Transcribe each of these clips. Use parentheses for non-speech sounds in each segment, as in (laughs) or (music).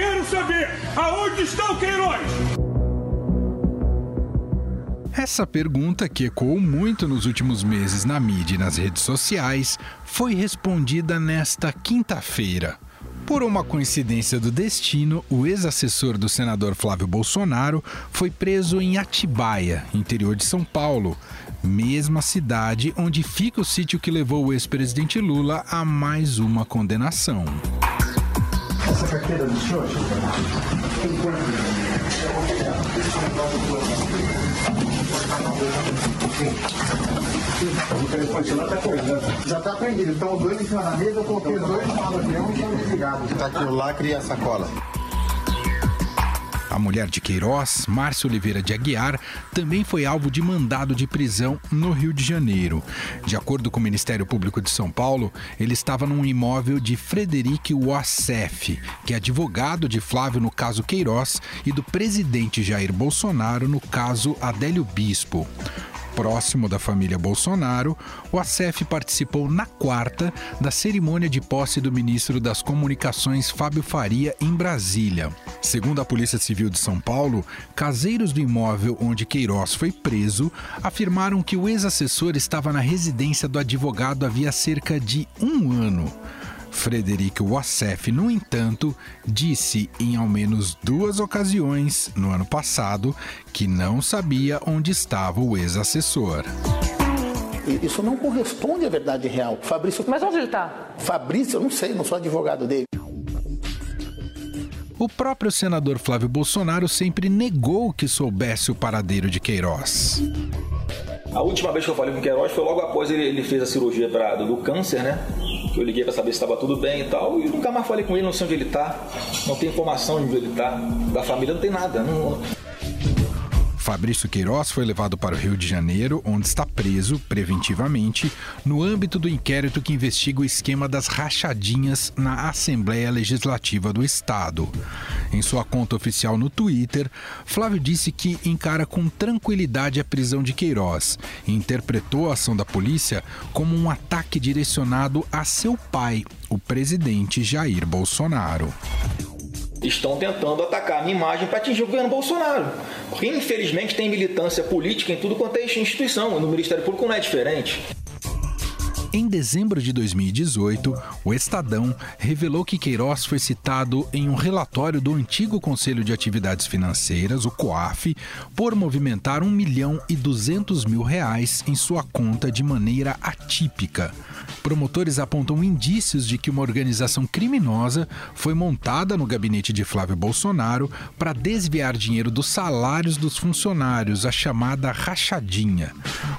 quero saber aonde está o Queiroz? Essa pergunta, que ecoou muito nos últimos meses na mídia e nas redes sociais, foi respondida nesta quinta-feira. Por uma coincidência do destino, o ex-assessor do senador Flávio Bolsonaro foi preso em Atibaia, interior de São Paulo, mesma cidade onde fica o sítio que levou o ex-presidente Lula a mais uma condenação. Essa carteira do senhor? Tem o telefone lá está acordando. Já está prendido. Então, dois em cima da mesa, eu coloquei os dois no avião e estão desligados. Está aqui o lacre e a sacola. Mulher de Queiroz, Márcia Oliveira de Aguiar, também foi alvo de mandado de prisão no Rio de Janeiro. De acordo com o Ministério Público de São Paulo, ele estava num imóvel de Frederic Wassef, que é advogado de Flávio no caso Queiroz e do presidente Jair Bolsonaro no caso Adélio Bispo próximo da família Bolsonaro, o ACF participou na quarta da cerimônia de posse do ministro das Comunicações Fábio Faria em Brasília. Segundo a Polícia Civil de São Paulo, caseiros do imóvel onde Queiroz foi preso afirmaram que o ex-assessor estava na residência do advogado havia cerca de um ano. Frederico Wassef, no entanto, disse em ao menos duas ocasiões no ano passado que não sabia onde estava o ex-assessor. Isso não corresponde à verdade real. Fabrício. Mas onde ele está? Fabrício, eu não sei, não sou advogado dele. O próprio senador Flávio Bolsonaro sempre negou que soubesse o paradeiro de Queiroz. A última vez que eu falei com o Queiroz foi logo após ele, ele fez a cirurgia pra, do, do câncer, né? Eu liguei para saber se estava tudo bem e tal, e nunca mais falei com ele, não sei onde ele está, não tem informação de onde ele está, da família não tem nada. Não... Fabrício Queiroz foi levado para o Rio de Janeiro, onde está preso preventivamente no âmbito do inquérito que investiga o esquema das rachadinhas na Assembleia Legislativa do Estado. Em sua conta oficial no Twitter, Flávio disse que encara com tranquilidade a prisão de Queiroz e interpretou a ação da polícia como um ataque direcionado a seu pai, o presidente Jair Bolsonaro estão tentando atacar a minha imagem para atingir o governo Bolsonaro. Porque, infelizmente, tem militância política em tudo quanto é instituição. No Ministério Público não é diferente. Em dezembro de 2018, o Estadão revelou que Queiroz foi citado em um relatório do antigo Conselho de Atividades Financeiras, o COAF, por movimentar 1 milhão e 200 mil reais em sua conta de maneira atípica. Promotores apontam indícios de que uma organização criminosa foi montada no gabinete de Flávio Bolsonaro para desviar dinheiro dos salários dos funcionários, a chamada rachadinha.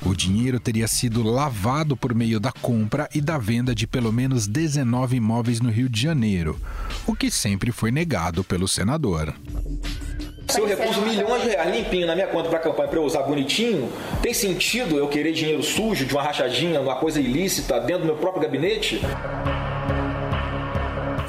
O dinheiro teria sido lavado por meio da compra e da venda de pelo menos 19 imóveis no Rio de Janeiro, o que sempre foi negado pelo senador. Se eu recuso milhões de reais limpinho na minha conta para campanha para eu usar bonitinho, tem sentido eu querer dinheiro sujo de uma rachadinha, uma coisa ilícita dentro do meu próprio gabinete?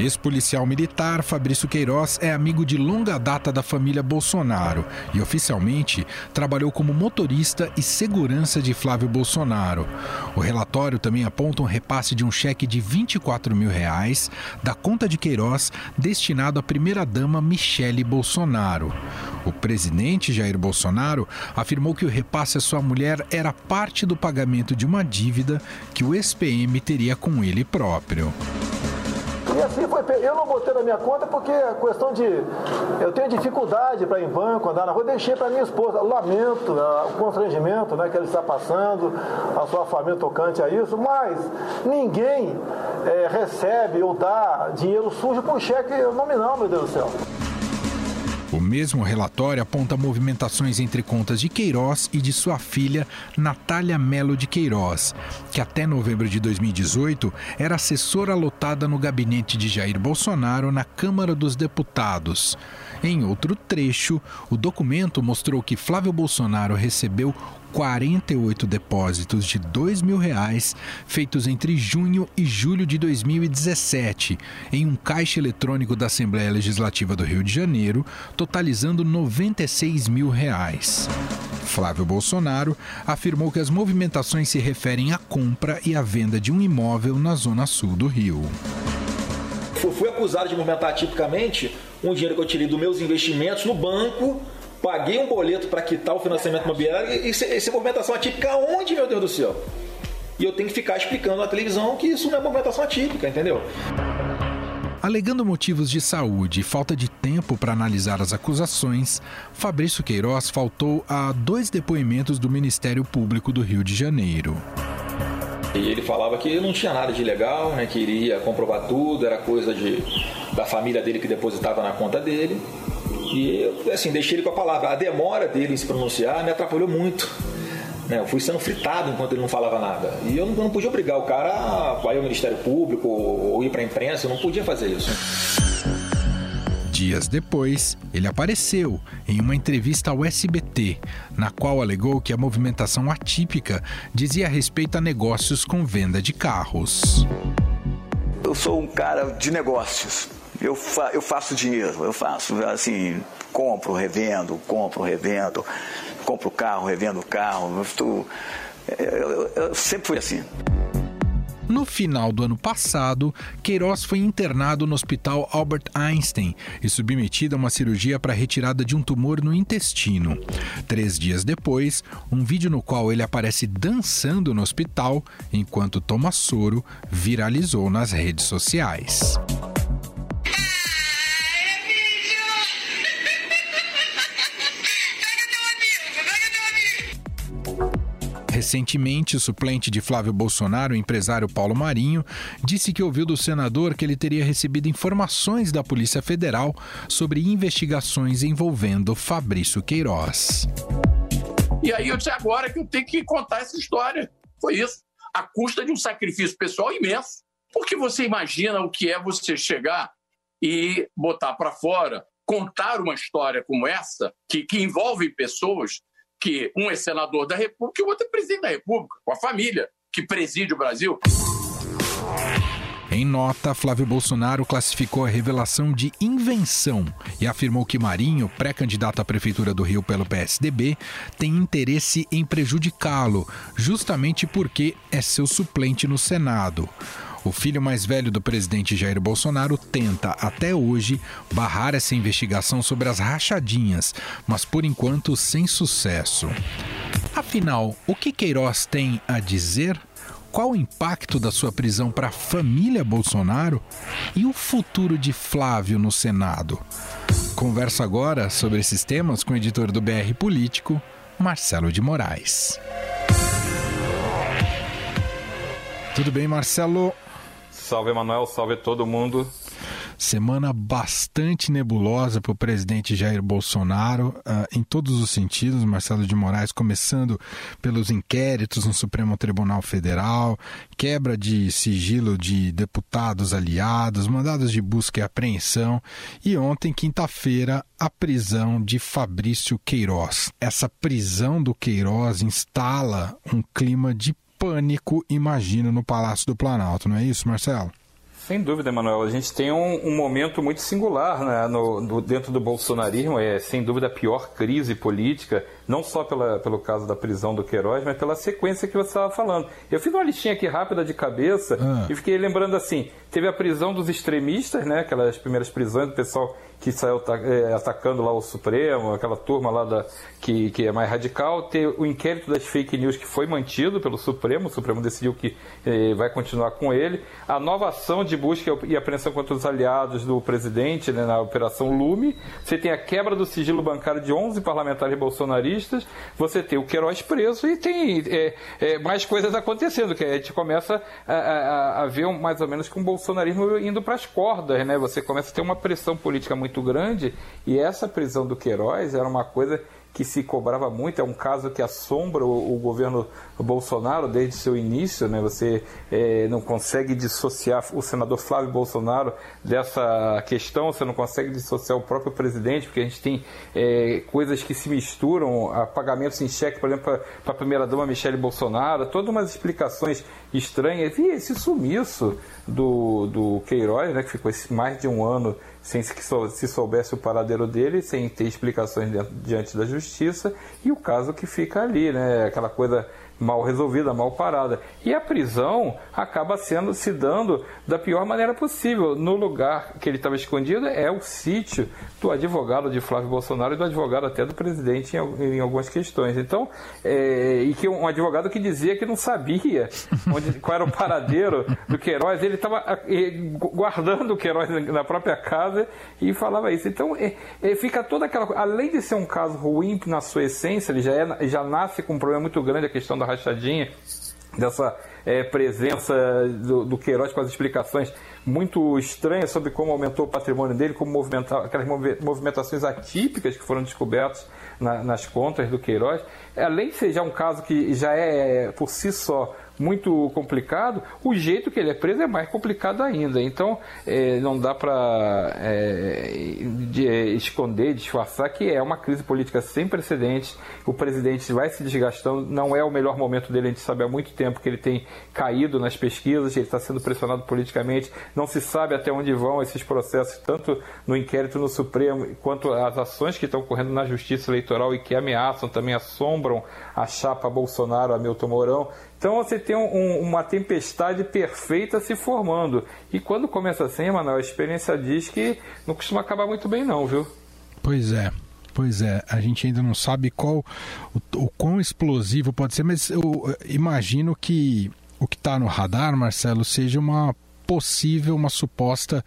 Ex-policial militar Fabrício Queiroz é amigo de longa data da família Bolsonaro e oficialmente trabalhou como motorista e segurança de Flávio Bolsonaro. O relatório também aponta um repasse de um cheque de 24 mil reais da conta de Queiroz destinado à primeira-dama Michele Bolsonaro. O presidente Jair Bolsonaro afirmou que o repasse à sua mulher era parte do pagamento de uma dívida que o ex-PM teria com ele próprio. E assim foi. Eu não botei na minha conta porque a questão de. Eu tenho dificuldade para ir em banco, andar na rua, deixei para minha esposa. Lamento uh, o constrangimento né, que ele está passando, a sua família tocante a isso, mas ninguém é, recebe ou dá dinheiro sujo por cheque nominal, meu Deus do céu. O mesmo relatório aponta movimentações entre contas de Queiroz e de sua filha Natália Melo de Queiroz, que até novembro de 2018 era assessora lotada no gabinete de Jair Bolsonaro na Câmara dos Deputados. Em outro trecho, o documento mostrou que Flávio Bolsonaro recebeu 48 depósitos de R$ mil reais feitos entre junho e julho de 2017 em um caixa eletrônico da Assembleia Legislativa do Rio de Janeiro, totalizando 96 mil reais. Flávio Bolsonaro afirmou que as movimentações se referem à compra e à venda de um imóvel na zona sul do Rio. Fui acusado de movimentar atipicamente um dinheiro que eu tirei dos meus investimentos no banco, paguei um boleto para quitar o financiamento imobiliário. E essa movimentação atípica onde, meu Deus do céu? E eu tenho que ficar explicando na televisão que isso não é movimentação atípica, entendeu? Alegando motivos de saúde e falta de tempo para analisar as acusações, Fabrício Queiroz faltou a dois depoimentos do Ministério Público do Rio de Janeiro. E ele falava que não tinha nada de ilegal, né, que comprovar tudo, era coisa de, da família dele que depositava na conta dele. E assim, deixei ele com a palavra. A demora dele em se pronunciar me atrapalhou muito. Né? Eu fui sendo fritado enquanto ele não falava nada. E eu não, eu não podia obrigar o cara a ir ao Ministério Público ou ir para a imprensa, eu não podia fazer isso. Dias depois, ele apareceu em uma entrevista ao SBT, na qual alegou que a movimentação atípica dizia respeito a negócios com venda de carros. Eu sou um cara de negócios. Eu, fa eu faço dinheiro, eu faço assim, compro, revendo, compro, revendo compro carro, revendo carro. Eu, eu, eu sempre fui assim. No final do ano passado, Queiroz foi internado no Hospital Albert Einstein e submetido a uma cirurgia para retirada de um tumor no intestino. Três dias depois, um vídeo no qual ele aparece dançando no hospital enquanto toma soro viralizou nas redes sociais. Recentemente, o suplente de Flávio Bolsonaro, o empresário Paulo Marinho, disse que ouviu do senador que ele teria recebido informações da Polícia Federal sobre investigações envolvendo Fabrício Queiroz. E aí eu disse agora que eu tenho que contar essa história. Foi isso. A custa de um sacrifício pessoal imenso. Porque você imagina o que é você chegar e botar para fora, contar uma história como essa, que, que envolve pessoas que um é senador da República e o outro é presidente da República, com a família que preside o Brasil. Em nota, Flávio Bolsonaro classificou a revelação de invenção e afirmou que Marinho, pré-candidato à Prefeitura do Rio pelo PSDB, tem interesse em prejudicá-lo, justamente porque é seu suplente no Senado. O filho mais velho do presidente Jair Bolsonaro tenta, até hoje, barrar essa investigação sobre as rachadinhas, mas por enquanto sem sucesso. Afinal, o que Queiroz tem a dizer? Qual o impacto da sua prisão para a família Bolsonaro e o futuro de Flávio no Senado? Converso agora sobre esses temas com o editor do BR Político, Marcelo de Moraes. Tudo bem, Marcelo? Salve, Emanuel. Salve todo mundo. Semana bastante nebulosa para o presidente Jair Bolsonaro, uh, em todos os sentidos. Marcelo de Moraes, começando pelos inquéritos no Supremo Tribunal Federal, quebra de sigilo de deputados aliados, mandados de busca e apreensão, e ontem, quinta-feira, a prisão de Fabrício Queiroz. Essa prisão do Queiroz instala um clima de pânico, imagino, no Palácio do Planalto, não é isso, Marcelo? Sem dúvida, Emanuel. A gente tem um, um momento muito singular né, no, no, dentro do bolsonarismo. É, sem dúvida, a pior crise política, não só pela, pelo caso da prisão do Queiroz, mas pela sequência que você estava falando. Eu fiz uma listinha aqui rápida de cabeça ah. e fiquei lembrando assim: teve a prisão dos extremistas, né, aquelas primeiras prisões do pessoal que saiu é, atacando lá o Supremo, aquela turma lá da, que, que é mais radical, ter o inquérito das fake news que foi mantido pelo Supremo, o Supremo decidiu que eh, vai continuar com ele, a nova ação de busca e apreensão contra os aliados do presidente né, na Operação Lume, você tem a quebra do sigilo bancário de 11 parlamentares bolsonaristas, você tem o Queiroz preso e tem é, é, mais coisas acontecendo, que a gente começa a, a, a ver mais ou menos com o bolsonarismo indo para as cordas, né? você começa a ter uma pressão política muito grande e essa prisão do Queiroz era uma coisa que se cobrava muito, é um caso que assombra o, o governo Bolsonaro desde seu início, né? Você é, não consegue dissociar o senador Flávio Bolsonaro dessa questão, você não consegue dissociar o próprio presidente, porque a gente tem é, coisas que se misturam, pagamentos em cheque, por exemplo, para a primeira-dama Michele Bolsonaro, todas umas explicações estranhas. E esse sumiço do, do Queiroz, né, que ficou mais de um ano sem que se soubesse o paradeiro dele, sem ter explicações diante da justiça, e o caso que fica ali, né? Aquela coisa mal resolvida, mal parada. E a prisão acaba sendo se dando da pior maneira possível. No lugar que ele estava escondido é o sítio do advogado de Flávio Bolsonaro e do advogado até do presidente em, em algumas questões. Então, é, e que um advogado que dizia que não sabia (laughs) onde, qual era o paradeiro do Queiroz, ele estava guardando o Queiroz na própria casa e falava isso. Então, é, é, fica toda aquela além de ser um caso ruim na sua essência, ele já, é, já nasce com um problema muito grande a questão da rachadinha, dessa é, presença do, do Queiroz com as explicações muito estranhas sobre como aumentou o patrimônio dele, como movimentar aquelas movimentações atípicas que foram descobertas na, nas contas do Queiroz. Além de ser já um caso que já é por si só muito complicado, o jeito que ele é preso é mais complicado ainda. Então, é, não dá para é, de, é, esconder, disfarçar que é uma crise política sem precedentes. O presidente vai se desgastando, não é o melhor momento dele, a gente sabe há muito tempo que ele tem caído nas pesquisas, ele está sendo pressionado politicamente, não se sabe até onde vão esses processos, tanto no inquérito no Supremo, quanto as ações que estão ocorrendo na Justiça Eleitoral e que ameaçam, também assombram a chapa Bolsonaro, Hamilton Mourão. Então você tem um, uma tempestade perfeita se formando. E quando começa assim, Manoel, a experiência diz que não costuma acabar muito bem não, viu? Pois é. Pois é, a gente ainda não sabe qual o, o quão explosivo pode ser, mas eu imagino que o que está no radar, Marcelo, seja uma possível uma suposta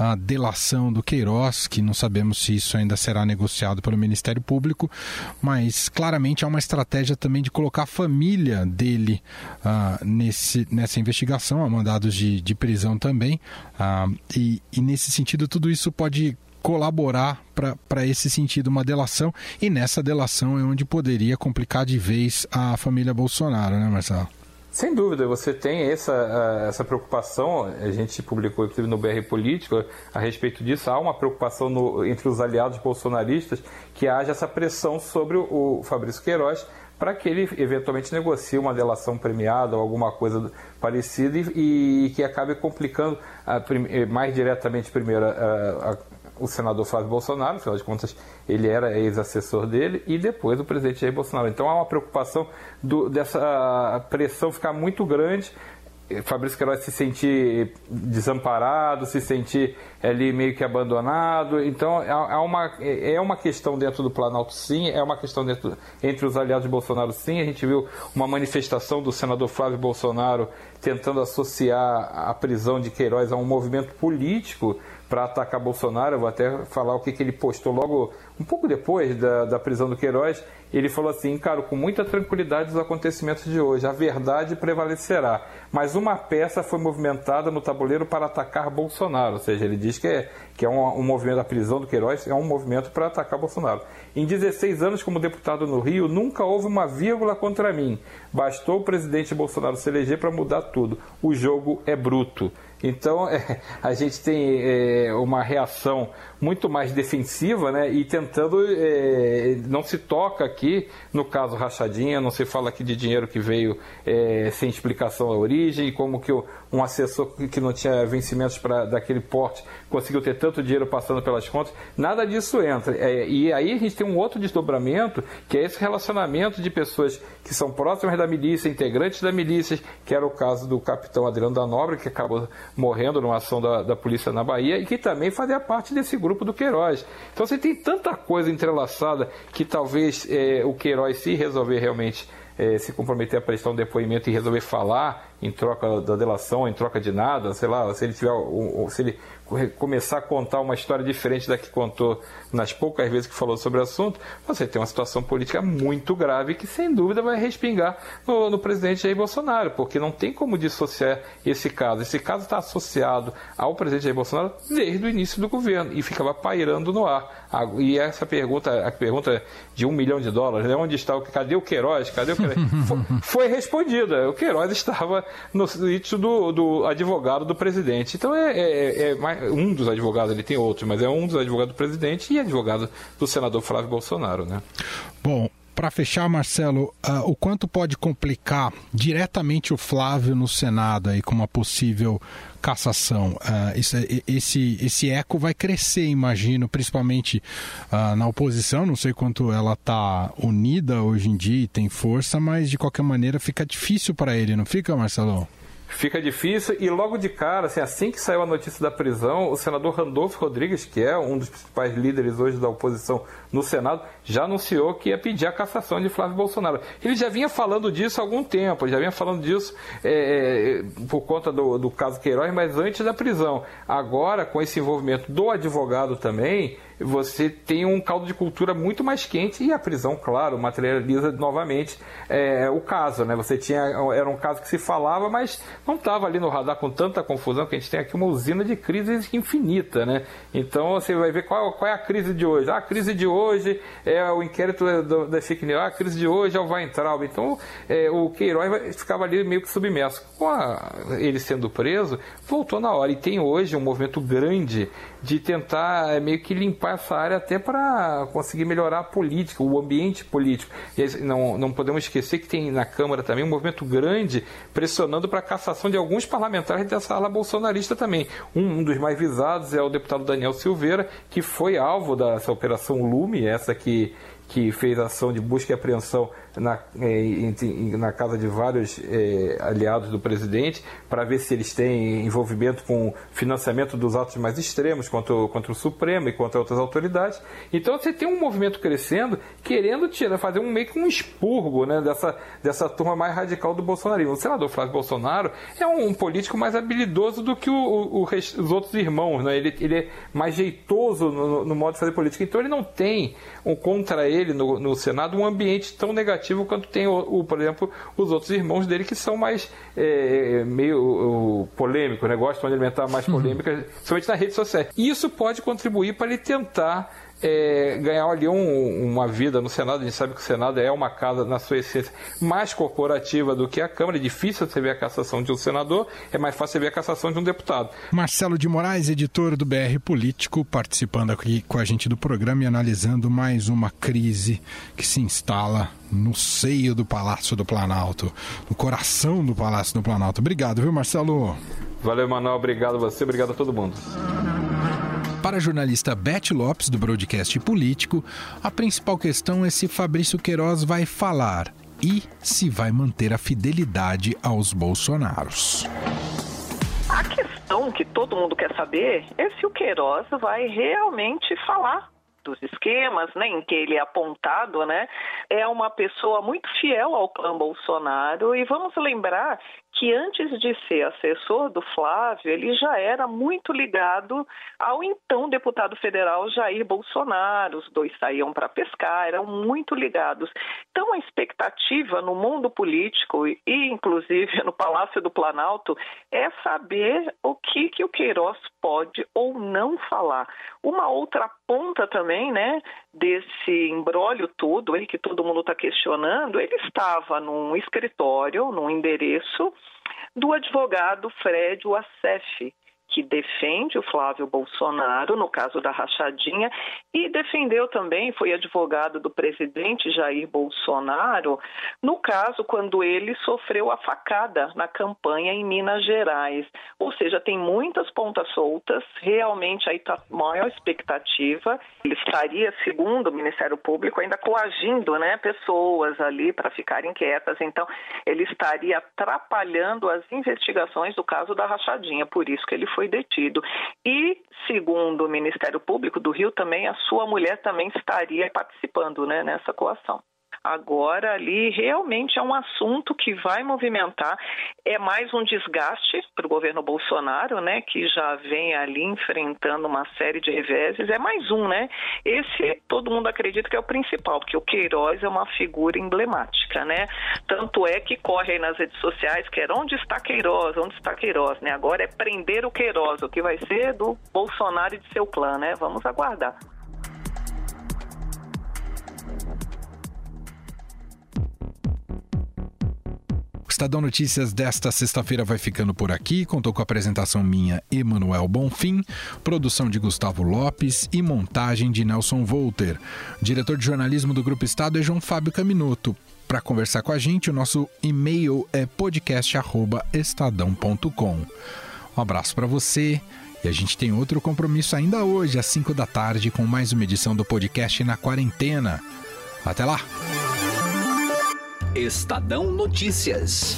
uh, delação do Queiroz, que não sabemos se isso ainda será negociado pelo Ministério Público, mas claramente há uma estratégia também de colocar a família dele uh, nesse, nessa investigação, há mandados de, de prisão também, uh, e, e nesse sentido tudo isso pode colaborar para esse sentido, uma delação, e nessa delação é onde poderia complicar de vez a família Bolsonaro, né, Marcelo? Sem dúvida, você tem essa, essa preocupação, a gente publicou inclusive no BR Político a respeito disso, há uma preocupação no, entre os aliados bolsonaristas que haja essa pressão sobre o, Fabrício Queiroz para que ele eventualmente negocie uma delação premiada ou alguma coisa parecida e, e que acabe complicando a, mais diretamente primeiro a, o senador Flávio Bolsonaro, afinal de contas ele era ex-assessor dele, e depois o presidente Jair Bolsonaro. Então há uma preocupação do, dessa pressão ficar muito grande, Fabrício Queiroz se sentir desamparado, se sentir ali meio que abandonado. Então é uma, é uma questão dentro do Planalto, sim, é uma questão dentro, entre os aliados de Bolsonaro, sim. A gente viu uma manifestação do senador Flávio Bolsonaro tentando associar a prisão de Queiroz a um movimento político para atacar Bolsonaro. Eu vou até falar o que, que ele postou logo, um pouco depois da, da prisão do Queiroz. Ele falou assim: encaro com muita tranquilidade os acontecimentos de hoje. A verdade prevalecerá. Mas uma peça foi movimentada no tabuleiro para atacar Bolsonaro. Ou seja, ele diz que é, que é um, um movimento da prisão do Queiroz, é um movimento para atacar Bolsonaro. Em 16 anos como deputado no Rio, nunca houve uma vírgula contra mim. Bastou o presidente Bolsonaro se eleger para mudar tudo. O jogo é bruto. Então é, (laughs) a gente tem é, uma reação muito mais defensiva, né? E tentando é, não se toca aqui no caso rachadinha, não se fala aqui de dinheiro que veio é, sem explicação à origem, como que um assessor que não tinha vencimentos para daquele porte conseguiu ter tanto dinheiro passando pelas contas. Nada disso entra. É, e aí a gente tem um outro desdobramento que é esse relacionamento de pessoas que são próximas da milícia, integrantes da milícia, que era o caso do capitão Adriano da Nobre, que acabou morrendo numa ação da, da polícia na Bahia e que também fazia parte desse grupo do Queiroz. Então você tem tanta coisa entrelaçada que talvez é, o Queiroz, se resolver realmente é, se comprometer a prestar um depoimento e resolver falar em troca da delação, em troca de nada, sei lá, se ele tiver, se ele começar a contar uma história diferente da que contou nas poucas vezes que falou sobre o assunto, você tem uma situação política muito grave que sem dúvida vai respingar no, no presidente Jair Bolsonaro, porque não tem como dissociar esse caso. Esse caso está associado ao presidente Jair Bolsonaro desde o início do governo e ficava pairando no ar. E essa pergunta, a pergunta de um milhão de dólares, né? onde está o cadê o Queiroz? Cadê o Queiroz? (laughs) foi, foi respondida. O Queiroz estava no sítio do, do advogado do presidente. Então é, é, é mais, um dos advogados, ele tem outros, mas é um dos advogados do presidente e advogado do senador Flávio Bolsonaro, né? Bom, para fechar, Marcelo, uh, o quanto pode complicar diretamente o Flávio no Senado aí com uma possível cassação? Uh, esse, esse, esse eco vai crescer, imagino, principalmente uh, na oposição. Não sei quanto ela está unida hoje em dia e tem força, mas de qualquer maneira fica difícil para ele, não fica, Marcelo? Fica difícil. E logo de cara, assim, assim que saiu a notícia da prisão, o senador Randolfo Rodrigues, que é um dos principais líderes hoje da oposição no Senado, já anunciou que ia pedir a cassação de Flávio Bolsonaro. Ele já vinha falando disso há algum tempo, já vinha falando disso é, é, por conta do, do caso Queiroz, mas antes da prisão. Agora, com esse envolvimento do advogado também, você tem um caldo de cultura muito mais quente e a prisão, claro, materializa novamente é, o caso. Né? Você tinha, era um caso que se falava, mas não estava ali no radar com tanta confusão que a gente tem aqui uma usina de crise infinita. Né? Então você vai ver qual, qual é a crise de hoje. Ah, a crise de hoje é o inquérito da fake news, ah, a crise de hoje é o Weintraub. Então é, o Queiroz ficava ali meio que submerso. Com a, ele sendo preso, voltou na hora. E tem hoje um movimento grande de tentar é, meio que limpar essa área até para conseguir melhorar a política, o ambiente político. E não, não podemos esquecer que tem na Câmara também um movimento grande pressionando para a cassação de alguns parlamentares dessa ala bolsonarista também. Um, um, dos mais visados é o deputado Daniel Silveira, que foi alvo dessa operação Lume, essa que que fez ação de busca e apreensão na, é, na casa de vários é, aliados do presidente para ver se eles têm envolvimento com financiamento dos atos mais extremos contra o, contra o Supremo e contra outras autoridades. Então você tem um movimento crescendo querendo tirar, fazer um meio que um expurgo né, dessa, dessa turma mais radical do bolsonarismo. O senador Flávio Bolsonaro é um, um político mais habilidoso do que o, o, os outros irmãos. Né? Ele, ele é mais jeitoso no, no modo de fazer política. Então ele não tem um, contra ele no, no Senado um ambiente tão negativo quanto tem, o, o, por exemplo, os outros irmãos dele que são mais é, meio o, polêmicos, né? gostam de alimentar mais uhum. polêmicas, uhum. principalmente nas redes sociais. Isso pode contribuir para ele tentar é, ganhar ali um, uma vida no Senado. A gente sabe que o Senado é uma casa, na sua essência, mais corporativa do que a Câmara. É difícil você ver a cassação de um senador, é mais fácil você ver a cassação de um deputado. Marcelo de Moraes, editor do BR Político, participando aqui com a gente do programa e analisando mais uma crise que se instala no seio do Palácio do Planalto, no coração do Palácio do Planalto. Obrigado, viu, Marcelo? Valeu, Manuel. Obrigado a você, obrigado a todo mundo. Para a jornalista Beth Lopes, do broadcast político, a principal questão é se Fabrício Queiroz vai falar e se vai manter a fidelidade aos Bolsonaros. A questão que todo mundo quer saber é se o Queiroz vai realmente falar dos esquemas, né, em que ele é apontado, né, é uma pessoa muito fiel ao clã Bolsonaro e vamos lembrar que antes de ser assessor do Flávio, ele já era muito ligado ao então deputado federal Jair Bolsonaro. Os dois saíam para pescar, eram muito ligados. Então, a expectativa no mundo político e, inclusive, no Palácio do Planalto é saber o que, que o Queiroz pode ou não falar. Uma outra ponta também, né, desse embrólio todo, que todo mundo está questionando, ele estava num escritório, num endereço do advogado Fred Wassef, que defende o Flávio Bolsonaro, no caso da rachadinha, e defendeu também, foi advogado do presidente Jair Bolsonaro, no caso quando ele sofreu a facada na campanha em Minas Gerais. Ou seja, tem muitas pontas soltas, realmente aí está maior expectativa. Ele estaria, segundo o Ministério Público, ainda coagindo né, pessoas ali para ficarem quietas. Então, ele estaria atrapalhando as investigações do caso da rachadinha, por isso que ele foi foi detido. E, segundo o Ministério Público do Rio, também a sua mulher também estaria participando né, nessa coação. Agora, ali realmente é um assunto que vai movimentar, é mais um desgaste para o governo Bolsonaro, né, que já vem ali enfrentando uma série de reveses. É mais um, né? Esse todo mundo acredita que é o principal, porque o Queiroz é uma figura emblemática, né? Tanto é que corre aí nas redes sociais que era onde está Queiroz, onde está Queiroz, né? Agora é prender o Queiroz, o que vai ser do Bolsonaro e de seu clã, né? Vamos aguardar. Estadão Notícias desta sexta-feira vai ficando por aqui. Contou com a apresentação minha, Emanuel Bonfim, produção de Gustavo Lopes e montagem de Nelson Volter. Diretor de jornalismo do Grupo Estado é João Fábio Caminoto. Para conversar com a gente, o nosso e-mail é podcast@estadão.com. Um abraço para você e a gente tem outro compromisso ainda hoje, às 5 da tarde, com mais uma edição do podcast na quarentena. Até lá! Estadão Notícias.